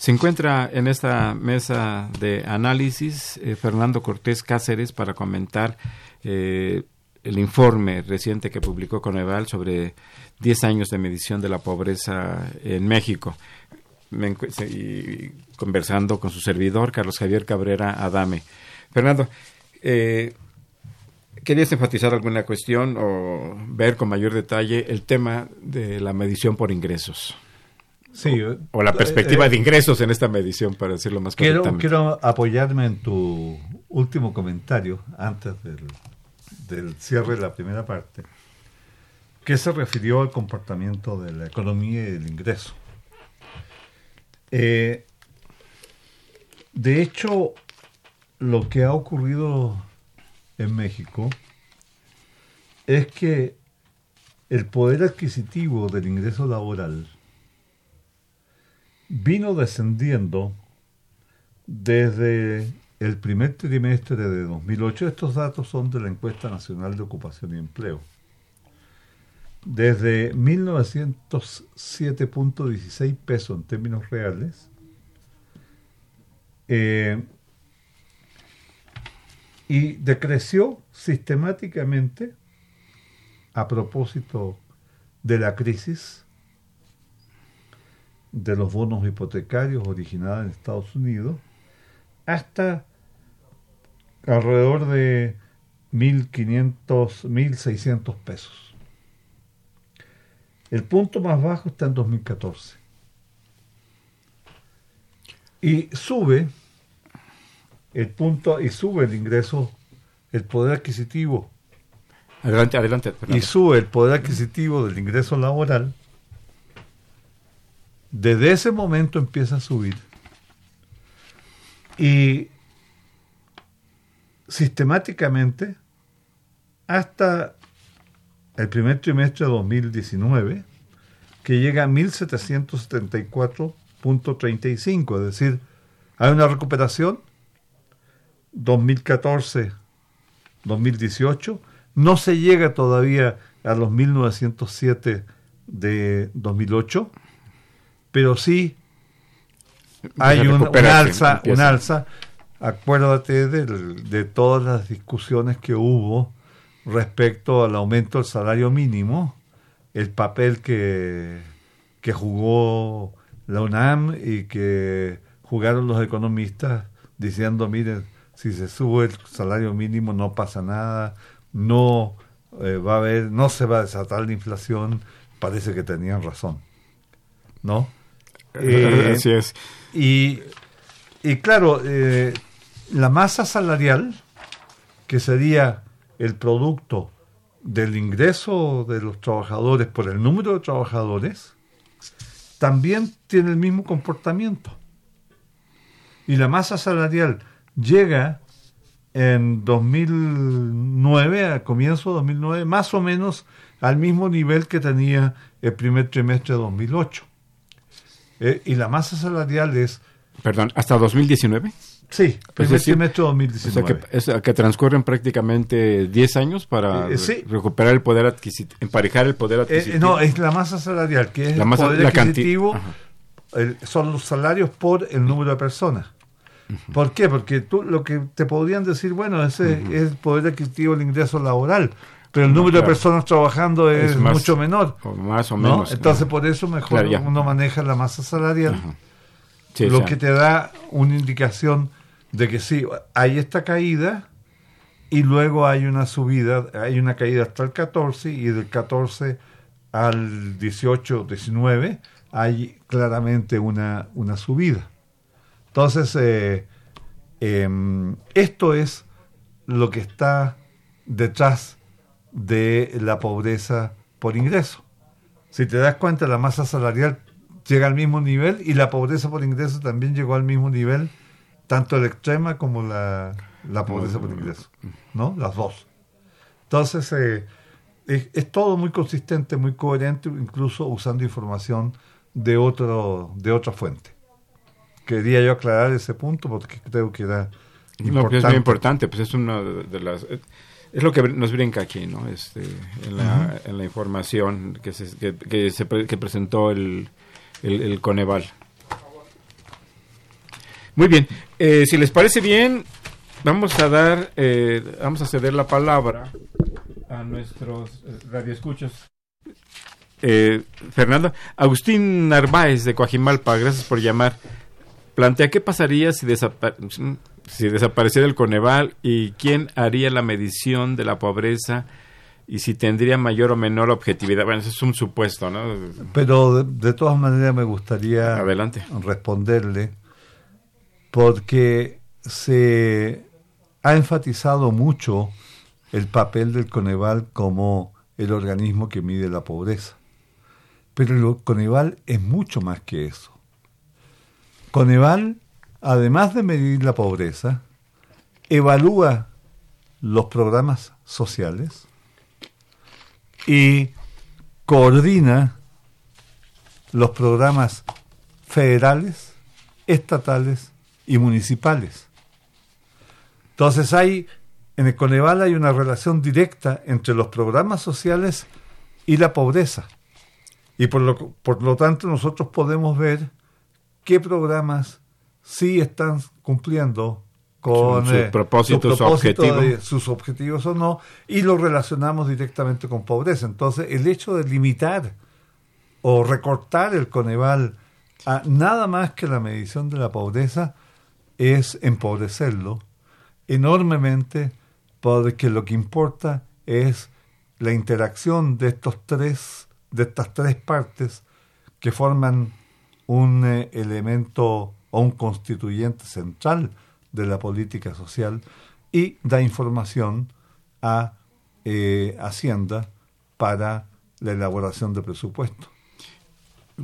[SPEAKER 4] Se encuentra en esta mesa de análisis eh, Fernando Cortés Cáceres para comentar eh, el informe reciente que publicó Coneval sobre 10 años de medición de la pobreza en México. Me y conversando con su servidor, Carlos Javier Cabrera Adame. Fernando, eh, ¿querías enfatizar alguna cuestión o ver con mayor detalle el tema de la medición por ingresos?
[SPEAKER 5] Sí,
[SPEAKER 4] O la perspectiva
[SPEAKER 5] eh,
[SPEAKER 4] de ingresos en esta medición, para decirlo más
[SPEAKER 5] Quiero, quiero apoyarme en tu último comentario antes del, del cierre de la primera parte, que se refirió al comportamiento de la economía y del ingreso. Eh, de hecho, lo que ha ocurrido en México es que el poder adquisitivo del ingreso laboral vino descendiendo desde el primer trimestre de 2008, estos datos son de la encuesta nacional de ocupación y empleo. Desde 1907.16 pesos en términos reales, eh, y decreció sistemáticamente a propósito de la crisis de los bonos hipotecarios originada en Estados Unidos hasta alrededor de 1.500, 1.600 pesos. El punto más bajo está en 2014. Y sube el punto y sube el ingreso, el poder adquisitivo.
[SPEAKER 4] Adelante, adelante.
[SPEAKER 5] Y sube el poder adquisitivo del ingreso laboral. Desde ese momento empieza a subir. Y sistemáticamente hasta el primer trimestre de 2019, que llega a 1774.35, es decir, hay una recuperación 2014-2018, no se llega todavía a los 1907 de 2008, pero sí hay un, alza,
[SPEAKER 4] empieza.
[SPEAKER 5] un alza. Acuérdate del- de, todas las discusiones que hubo respecto al aumento del salario mínimo, el papel que, que jugó la UNAM y que jugaron los economistas diciendo, miren, si se sube el salario mínimo no pasa nada, no eh, va a haber, no se va a desatar la inflación, parece que tenían razón, ¿no? Eh,
[SPEAKER 4] Así es.
[SPEAKER 5] y, y claro, eh, la masa salarial, que sería el producto del ingreso de los trabajadores por el número de trabajadores, también tiene el mismo comportamiento. Y la masa salarial llega en 2009, a comienzo de 2009, más o menos al mismo nivel que tenía el primer trimestre de 2008. Eh, y la masa salarial es,
[SPEAKER 4] Perdón, ¿hasta 2019?
[SPEAKER 5] sí, primer
[SPEAKER 4] decir,
[SPEAKER 5] trimestre de
[SPEAKER 4] O
[SPEAKER 5] 2019.
[SPEAKER 4] sea, que, es- que transcurren prácticamente 10 años para
[SPEAKER 5] Eh, sí.
[SPEAKER 4] re- recuperar el poder adquisitivo, emparejar el poder
[SPEAKER 5] Eh,
[SPEAKER 4] adquisitivo.
[SPEAKER 5] no, es la masa salarial, que es
[SPEAKER 4] La
[SPEAKER 5] el poder
[SPEAKER 4] la
[SPEAKER 5] adquisitivo, el- son los salarios por el número de personas. ¿Por qué? Porque tú lo que te podrían decir, bueno, ese es el poder adquisitivo del ingreso laboral, pero el número de personas trabajando es,
[SPEAKER 4] Es más-
[SPEAKER 5] mucho menor.
[SPEAKER 4] o más o
[SPEAKER 5] ¿no?
[SPEAKER 4] menos.
[SPEAKER 5] Entonces, por eso mejor
[SPEAKER 4] Claro,
[SPEAKER 5] uno maneja la masa salarial.
[SPEAKER 4] Sí,
[SPEAKER 5] lo que te da una indicación de que sí, hay esta caída y luego hay una subida, hay una caída hasta el 14 y del 14 al 18, 19 hay claramente una, una subida. Entonces, eh, em, esto es lo que está detrás de la pobreza por ingreso. Si te das cuenta, la masa salarial llega al mismo nivel y la pobreza por ingreso también llegó al mismo nivel, tanto la extrema como la, la pobreza por ingreso, ¿no? Las dos. Entonces, eh, es, es todo muy consistente, muy coherente, incluso usando información de, otro, de otra fuente. Quería yo aclarar ese punto porque creo que era
[SPEAKER 4] No, que es muy importante, pues es una de las... Es lo que nos brinca aquí, ¿no? Este, en, la, en la información que se, que, que se pre- que presentó el, el, el Coneval. Muy bien, eh, si les parece bien, vamos a dar, eh, vamos a ceder la palabra a nuestros eh, radioescuchos. Eh, Fernando, Agustín Narváez de Coajimalpa, gracias por llamar. Plantea qué pasaría si, desapa- si desapareciera el Coneval y quién haría la medición de la pobreza y si tendría mayor o menor objetividad. Bueno, eso es un supuesto, ¿no?
[SPEAKER 5] Pero de, de todas maneras me gustaría
[SPEAKER 4] Adelante.
[SPEAKER 5] responderle porque se ha enfatizado mucho el papel del Coneval como el organismo que mide la pobreza. Pero el Coneval es mucho más que eso. Coneval, además de medir la pobreza, evalúa los programas sociales y coordina los programas federales, estatales y municipales. Entonces hay, en el Coneval hay una relación directa entre los programas sociales y la pobreza. Y por lo, por lo tanto nosotros podemos ver qué programas sí están cumpliendo con
[SPEAKER 4] Su- su
[SPEAKER 5] eh,
[SPEAKER 4] propósito, su
[SPEAKER 5] propósito
[SPEAKER 4] objetivo.
[SPEAKER 5] de sus objetivos o no, y lo relacionamos directamente con pobreza. Entonces, el hecho de limitar o recortar el Coneval a nada más que la medición de la pobreza es empobrecerlo enormemente porque lo que importa es la interacción de estos tres de estas tres partes que forman un eh, elemento o un constituyente central de la política social y da información a eh, Hacienda para la elaboración de presupuesto.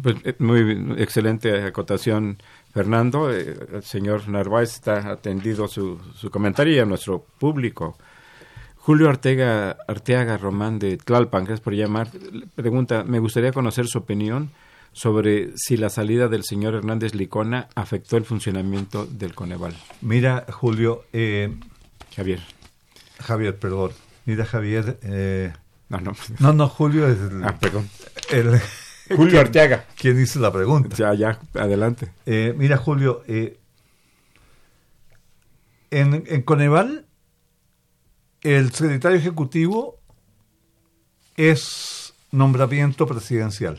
[SPEAKER 4] Pues, eh, muy excelente acotación, Fernando. Eh, el señor Narváez está atendido su, su comentario y a nuestro público. Julio Arteaga, Arteaga Román de Tlalpan, gracias por llamar, pregunta, me gustaría conocer su opinión sobre si la salida del señor Hernández Licona afectó el funcionamiento del Coneval.
[SPEAKER 5] Mira, Julio, eh,
[SPEAKER 4] Javier.
[SPEAKER 5] Javier, perdón. Mira, Javier, eh,
[SPEAKER 4] No, no.
[SPEAKER 5] no, no, Julio es el,
[SPEAKER 4] Ah, perdón.
[SPEAKER 5] el-
[SPEAKER 4] Julio Arteaga.
[SPEAKER 5] quien hizo la pregunta.
[SPEAKER 4] Ya, ya, adelante.
[SPEAKER 5] Eh, mira, Julio, eh, en, en Coneval, el secretario ejecutivo es nombramiento presidencial.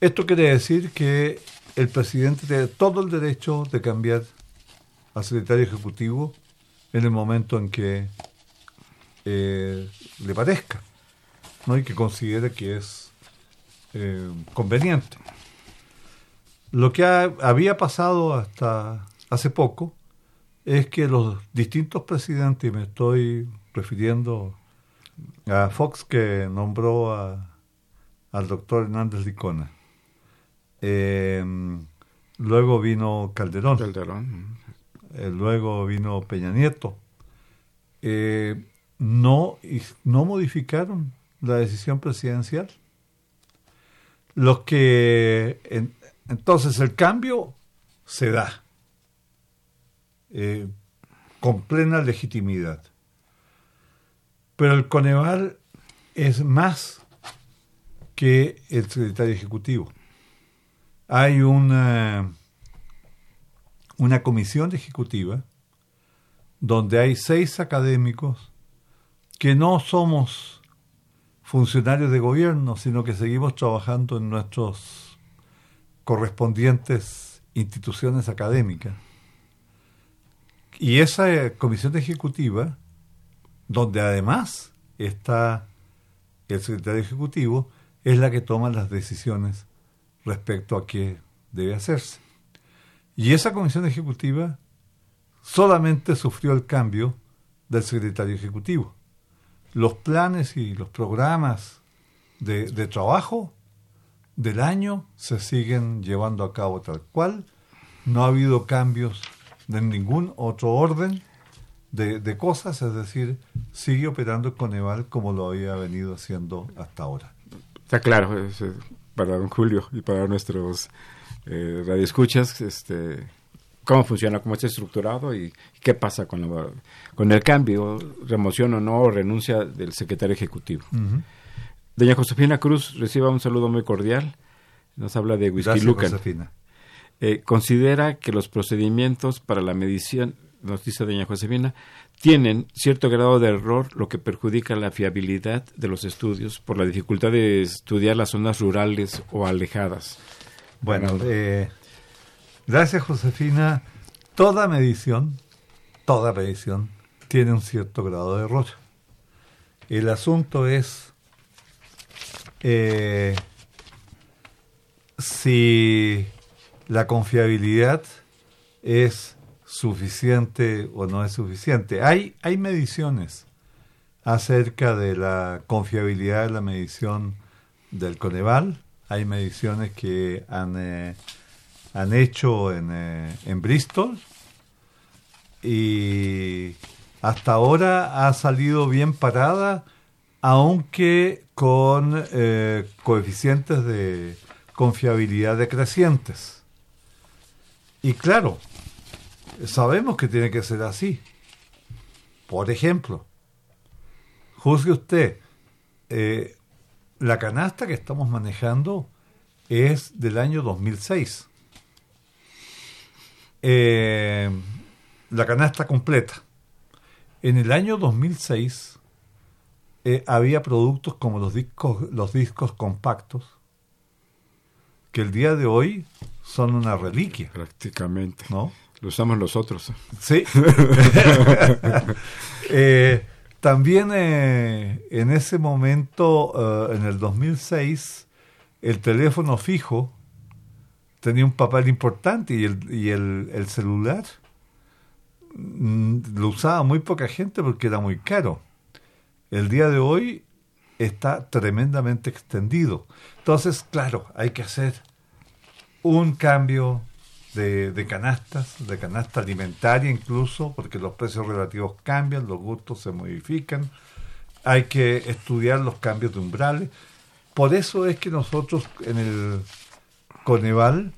[SPEAKER 5] Esto quiere decir que el presidente tiene todo el derecho de cambiar al secretario ejecutivo en el momento en que eh, le parezca, ¿no? y que considere que es eh, conveniente. Lo que ha- había pasado hasta hace poco es que los distintos presidentes, y me estoy refiriendo a Fox que nombró a- al doctor Hernández Licona, eh, luego vino Calderón,
[SPEAKER 4] Calderón.
[SPEAKER 5] eh, luego vino Peña Nieto, eh, no, no modificaron la decisión presidencial. Los que en- entonces el cambio se da eh, con plena legitimidad. Pero el Coneval es más que el secretario ejecutivo. Hay una, una comisión ejecutiva donde hay seis académicos que no somos funcionarios de gobierno, sino que seguimos trabajando en nuestros correspondientes instituciones académicas. Y esa eh, comisión ejecutiva, donde además está el secretario ejecutivo, es la que toma las decisiones respecto a qué debe hacerse. Y esa comisión ejecutiva solamente sufrió el cambio del secretario ejecutivo. Los planes y los programas de, trabajo del año se siguen llevando a cabo tal cual. No ha habido cambios de ningún otro orden de, cosas, es decir, sigue operando Coneval como lo había venido haciendo hasta ahora.
[SPEAKER 4] Está claro, para don Julio y para nuestros eh, radioescuchas, este, cómo funciona, cómo está estructurado y qué pasa con, la- con el cambio, remoción o no, o renuncia del secretario ejecutivo. Doña Josefina Cruz reciba un saludo muy cordial. Nos habla de Whisky Lucan.
[SPEAKER 5] Josefina.
[SPEAKER 4] Eh, considera que los procedimientos para la medición, nos dice doña Josefina, tienen cierto grado de error, lo que perjudica la fiabilidad de los estudios por la dificultad de estudiar las zonas rurales o alejadas.
[SPEAKER 5] Bueno, eh, gracias Josefina. Toda medición, toda medición tiene un cierto grado de error. El asunto es eh, si la confiabilidad es suficiente o no es suficiente. Hay, hay mediciones acerca de la confiabilidad de la medición del Coneval. Hay mediciones que han, eh, han hecho en, eh, en Bristol y hasta ahora ha salido bien parada, aunque con eh, coeficientes de confiabilidad decrecientes. Y claro, sabemos que tiene que ser así. Por ejemplo, juzgue usted, eh, la canasta que estamos manejando es del año 2006. Eh, la canasta completa. En el año 2006 eh, había productos como los discos, los discos compactos, que el día de hoy son una reliquia,
[SPEAKER 4] Prácticamente.
[SPEAKER 5] ¿no?
[SPEAKER 4] Lo usamos nosotros.
[SPEAKER 5] Sí. Eh, también eh, en ese momento, eh, en el 2006, el teléfono fijo tenía un papel importante y el, y el, el celular mm, lo usaba muy poca gente porque era muy caro. El día de hoy está tremendamente extendido. Entonces, claro, hay que hacer un cambio de, canastas, de canasta alimentaria incluso, porque los precios relativos cambian, los gustos se modifican. Hay que estudiar los cambios de umbrales. Por eso es que nosotros en el Coneval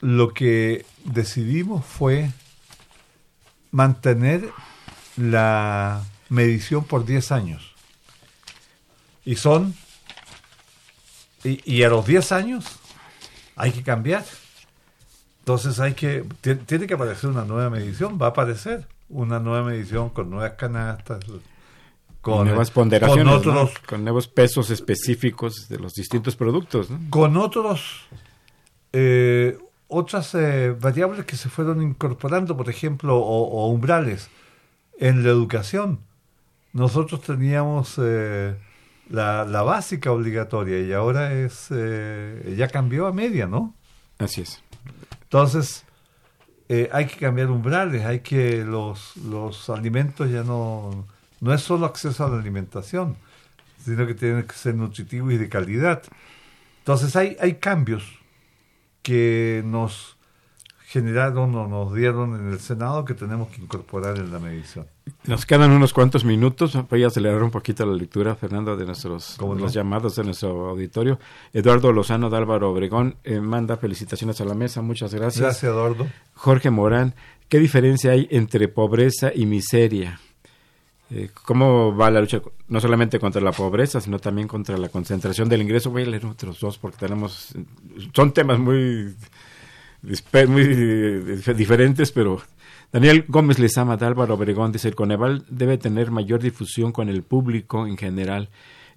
[SPEAKER 5] lo que decidimos fue mantener la medición por 10 años. Y son... Y, y a los 10 años hay que cambiar. Entonces hay que... ti- Tiene que aparecer una nueva medición. Va a aparecer una nueva medición con nuevas canastas.
[SPEAKER 4] Con nuevas ponderaciones,
[SPEAKER 5] con
[SPEAKER 4] ¿no?
[SPEAKER 5] otros
[SPEAKER 4] con nuevos pesos específicos de los distintos productos. ¿no?
[SPEAKER 5] con otros eh, otras eh, variables que se fueron incorporando, por ejemplo, o, o umbrales en la educación. Nosotros teníamos eh, la, la básica obligatoria y ahora es eh, ya cambió a media, ¿no?
[SPEAKER 4] Así es.
[SPEAKER 5] Entonces eh, hay que cambiar umbrales, hay que los los alimentos ya no no es solo acceso a la alimentación, sino que tienen que ser nutritivos y de calidad. Entonces hay, hay cambios que nos generaron o nos dieron en el Senado que tenemos que incorporar en la medición.
[SPEAKER 4] Nos quedan unos cuantos minutos. Voy a acelerar un poquito la lectura, Fernando, de nuestros llamados de nuestro auditorio. Eduardo Lozano de Álvaro Obregón eh, manda felicitaciones a la mesa. Muchas gracias.
[SPEAKER 5] Gracias, Eduardo.
[SPEAKER 4] Jorge Morán, ¿qué diferencia hay entre pobreza y miseria? Eh, ¿Cómo va la lucha no solamente contra la pobreza, sino también contra la concentración del ingreso? Voy a leer otros dos porque tenemos, son temas muy eh, diferentes, pero Daniel Gómez Lezama de Álvaro Obregón dice, el Coneval debe tener mayor difusión con el público en general.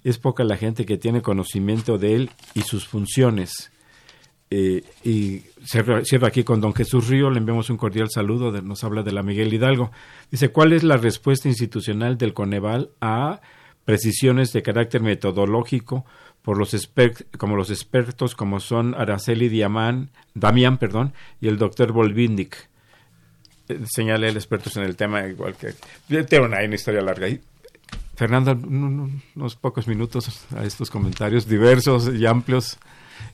[SPEAKER 4] Es poca la gente que tiene conocimiento de él y sus funciones. Eh, y cierro, aquí con don Jesús Río, le enviamos un cordial saludo, nos habla de la Miguel Hidalgo. Dice, ¿cuál es la respuesta institucional del Coneval a precisiones de carácter metodológico por los como los expertos como son Araceli Diamán, Damián perdón, y el doctor Volvindic? Señala el expertos en el tema, igual que... Tiene una, una historia larga ahí. Fernando, un- un- unos pocos minutos a estos comentarios diversos y amplios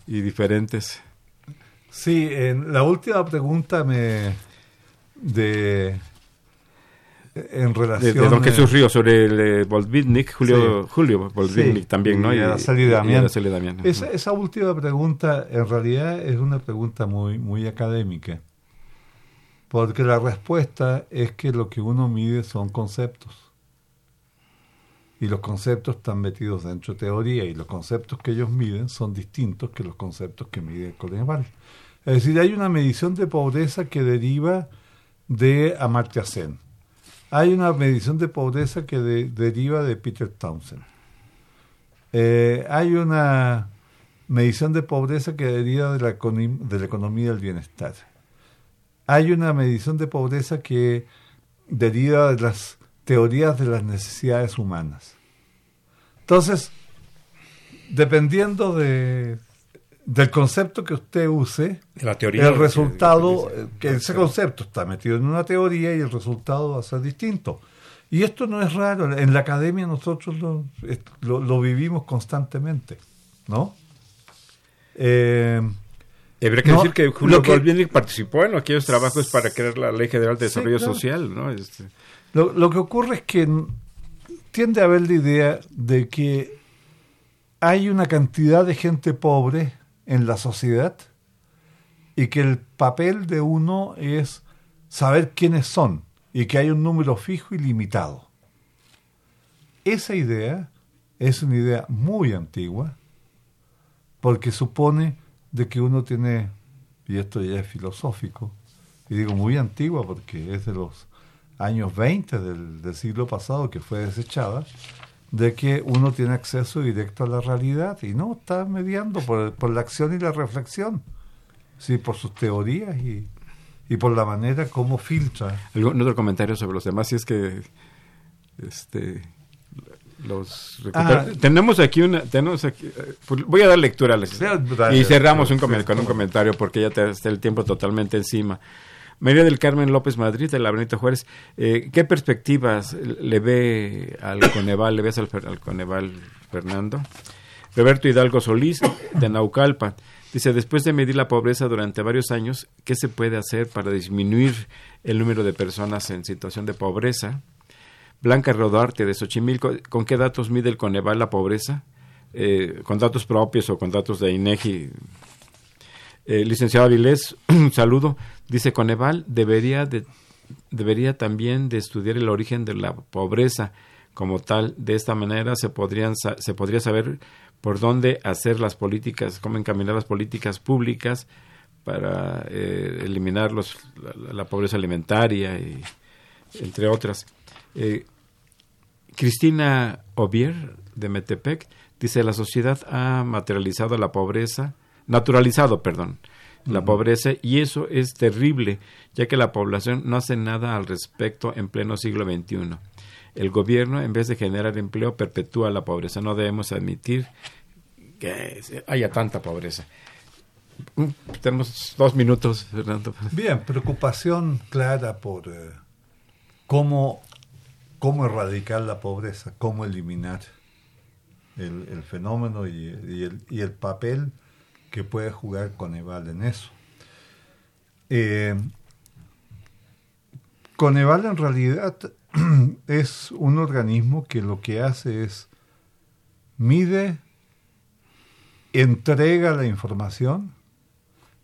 [SPEAKER 4] y diferentes.
[SPEAKER 5] Sí, en la última pregunta me de en
[SPEAKER 4] De,
[SPEAKER 5] relación
[SPEAKER 4] de don
[SPEAKER 5] eh,
[SPEAKER 4] Jesús Río sobre el eh, Volvitnik, Julio,
[SPEAKER 5] Sí.
[SPEAKER 4] Julio Volvitnik
[SPEAKER 5] Sí,
[SPEAKER 4] también, ¿no?
[SPEAKER 5] y Araceli Damián.
[SPEAKER 4] Damián.
[SPEAKER 5] Esa, esa última pregunta en realidad es una pregunta muy, muy académica, porque la respuesta es que lo que uno mide son conceptos. Y los conceptos están metidos dentro de teoría y los conceptos que ellos miden son distintos que los conceptos que mide el Coneval. Es decir, hay una medición de pobreza que deriva de Amartya Sen. Hay una medición de pobreza que de- deriva de Peter Townsend. Eh, hay una medición de pobreza que deriva de la economía del bienestar. Hay una medición de pobreza que deriva de las teorías de las necesidades humanas. Entonces, dependiendo de, del concepto que usted use,
[SPEAKER 4] De la teoría.
[SPEAKER 5] el resultado,
[SPEAKER 4] que-
[SPEAKER 5] eh, que ese concepto está metido en una teoría y el resultado va a ser distinto. Y esto no es raro, en la academia nosotros lo, lo vivimos constantemente, ¿no? Eh,
[SPEAKER 4] Habría que
[SPEAKER 5] No,
[SPEAKER 4] decir que Julio Volvitnik participó en aquellos trabajos para crear la Ley General de
[SPEAKER 5] Sí,
[SPEAKER 4] Desarrollo
[SPEAKER 5] claro.
[SPEAKER 4] Social, ¿no? Este,
[SPEAKER 5] Lo, lo que ocurre es que tiende a haber la idea de que hay una cantidad de gente pobre en la sociedad y que el papel de uno es saber quiénes son y que hay un número fijo y limitado. Esa idea es una idea muy antigua porque supone de que uno tiene, y esto ya es filosófico, y digo muy antigua porque es de los años 20 del, siglo pasado que fue desechada, de que uno tiene acceso directo a la realidad y no está mediando por, por la acción y la reflexión, sí, por sus teorías y, y por la manera como filtra.
[SPEAKER 4] ¿Algún otro comentario sobre los demás? Si es que este los
[SPEAKER 5] Ah.
[SPEAKER 4] tenemos aquí una tenemos aquí eh, pues, voy a dar lectura
[SPEAKER 5] dale,
[SPEAKER 4] y cerramos un
[SPEAKER 5] sí,
[SPEAKER 4] comen- con un comentario porque ya te está el tiempo totalmente encima. María del Carmen López Madrid de la Benito Juárez eh, ¿qué perspectivas le ve al Coneval le ves al, al Coneval Fernando Roberto Hidalgo Solís de Naucalpan dice después de medir la pobreza durante varios años ¿qué se puede hacer para disminuir el número de personas en situación de pobreza? Blanca Rodarte de Xochimilco, ¿con qué datos mide el Coneval la pobreza? Eh, ¿Con datos propios o con datos de INEGI? Eh, licenciado Avilés, saludo. Dice, Coneval debería, de- debería también de estudiar el origen de la pobreza como tal. De esta manera se, podrían, se podría saber por dónde hacer las políticas, cómo encaminar las políticas públicas para eh, eliminar los, la pobreza alimentaria y entre otras. Eh, Cristina Ovier de Metepec dice la sociedad ha materializado la pobreza, naturalizado, perdón, la pobreza y eso es terrible, ya que la población no hace nada al respecto en pleno siglo XXI. El gobierno, en vez de generar empleo, perpetúa la pobreza. No debemos admitir que haya tanta pobreza. Mm, Tenemos dos minutos, Fernando.
[SPEAKER 5] Bien, preocupación clara por eh, cómo, cómo erradicar la pobreza, cómo eliminar el, fenómeno y, y el, y el papel que puede jugar Coneval en eso. Eh, Coneval en realidad es un organismo que lo que hace es mide, entrega la información,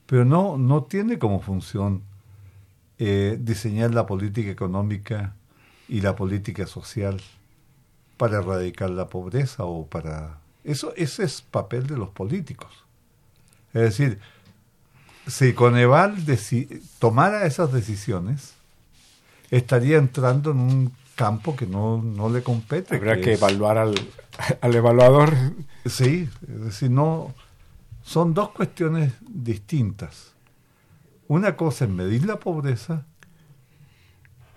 [SPEAKER 5] pero no, no tiene como función eh, diseñar la política económica y la política social para erradicar la pobreza o para... Eso, ese es papel de los políticos. Es decir, si Coneval deci- tomara esas decisiones, estaría entrando en un campo que no, no le compete.
[SPEAKER 4] Habrá que
[SPEAKER 5] es-
[SPEAKER 4] evaluar al, al evaluador.
[SPEAKER 5] Sí, es decir, no son dos cuestiones distintas. Una cosa es medir la pobreza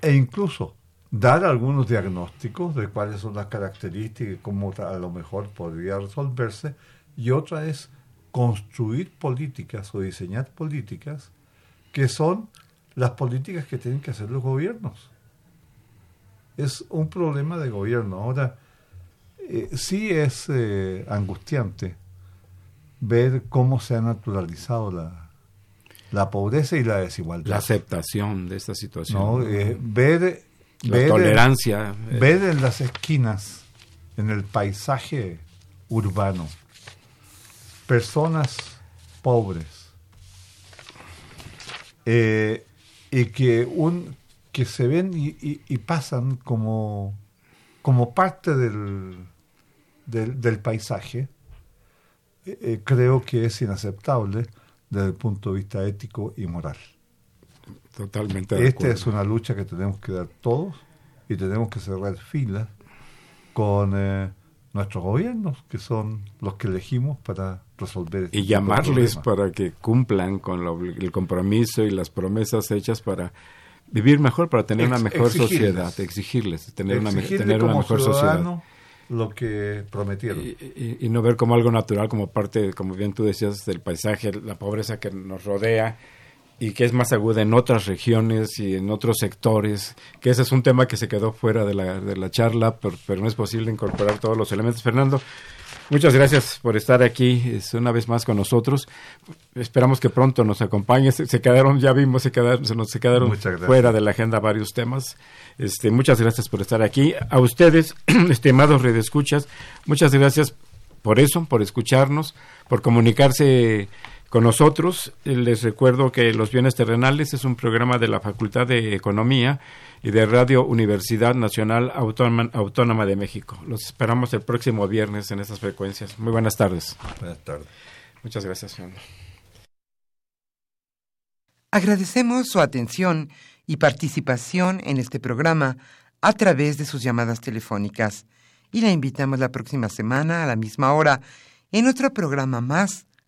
[SPEAKER 5] e incluso dar algunos diagnósticos de cuáles son las características y cómo a lo mejor podría resolverse, y otra es construir políticas o diseñar políticas que son las políticas que tienen que hacer los gobiernos. Es un problema de gobierno. Ahora, eh, sí es eh, angustiante ver cómo se ha naturalizado la, la pobreza y la desigualdad.
[SPEAKER 4] La aceptación de esta situación.
[SPEAKER 5] ¿no? Eh, ver,
[SPEAKER 4] la
[SPEAKER 5] ver,
[SPEAKER 4] tolerancia. eh,
[SPEAKER 5] ver en las esquinas, en el paisaje urbano, personas pobres eh, y que un que se ven y, y- y pasan como como parte del del, del paisaje eh, eh, creo que es inaceptable desde el punto de vista ético y moral.
[SPEAKER 4] Totalmente de
[SPEAKER 5] Esta
[SPEAKER 4] acuerdo.
[SPEAKER 5] es una lucha que tenemos que dar todos y tenemos que cerrar filas con eh, nuestros gobiernos, que son los que elegimos para resolver este
[SPEAKER 4] y llamarles para que cumplan con lo- el compromiso y las promesas hechas para vivir mejor, para tener una mejor
[SPEAKER 5] exigirles.
[SPEAKER 4] sociedad, exigirles, tener una, tener una mejor sociedad.
[SPEAKER 5] lo que prometieron.
[SPEAKER 4] Y, y- y no ver como algo natural, como parte, como bien tú decías, del paisaje, la pobreza que nos rodea y que es más aguda en otras regiones y en otros sectores, que ese es un tema que se quedó fuera de la, de la charla, pero, pero no es posible incorporar todos los elementos. Fernando, muchas gracias por estar aquí es, una vez más con nosotros. Esperamos que pronto nos acompañes. Se, quedaron, ya vimos, se quedaron, se nos se quedaron fuera de la agenda varios temas. Este, muchas gracias por estar aquí. A ustedes, estimados redescuchas, muchas gracias por eso, por escucharnos, por comunicarse con nosotros. Les recuerdo que Los Bienes Terrenales es un programa de la Facultad de Economía y de Radio Universidad Nacional Autónoma, Autónoma de México. Los esperamos el próximo viernes en estas frecuencias. Muy buenas tardes.
[SPEAKER 5] Buenas tardes.
[SPEAKER 4] Muchas gracias, señor.
[SPEAKER 1] Agradecemos su atención y participación en este programa a través de sus llamadas telefónicas y la invitamos la próxima semana a la misma hora en otro programa más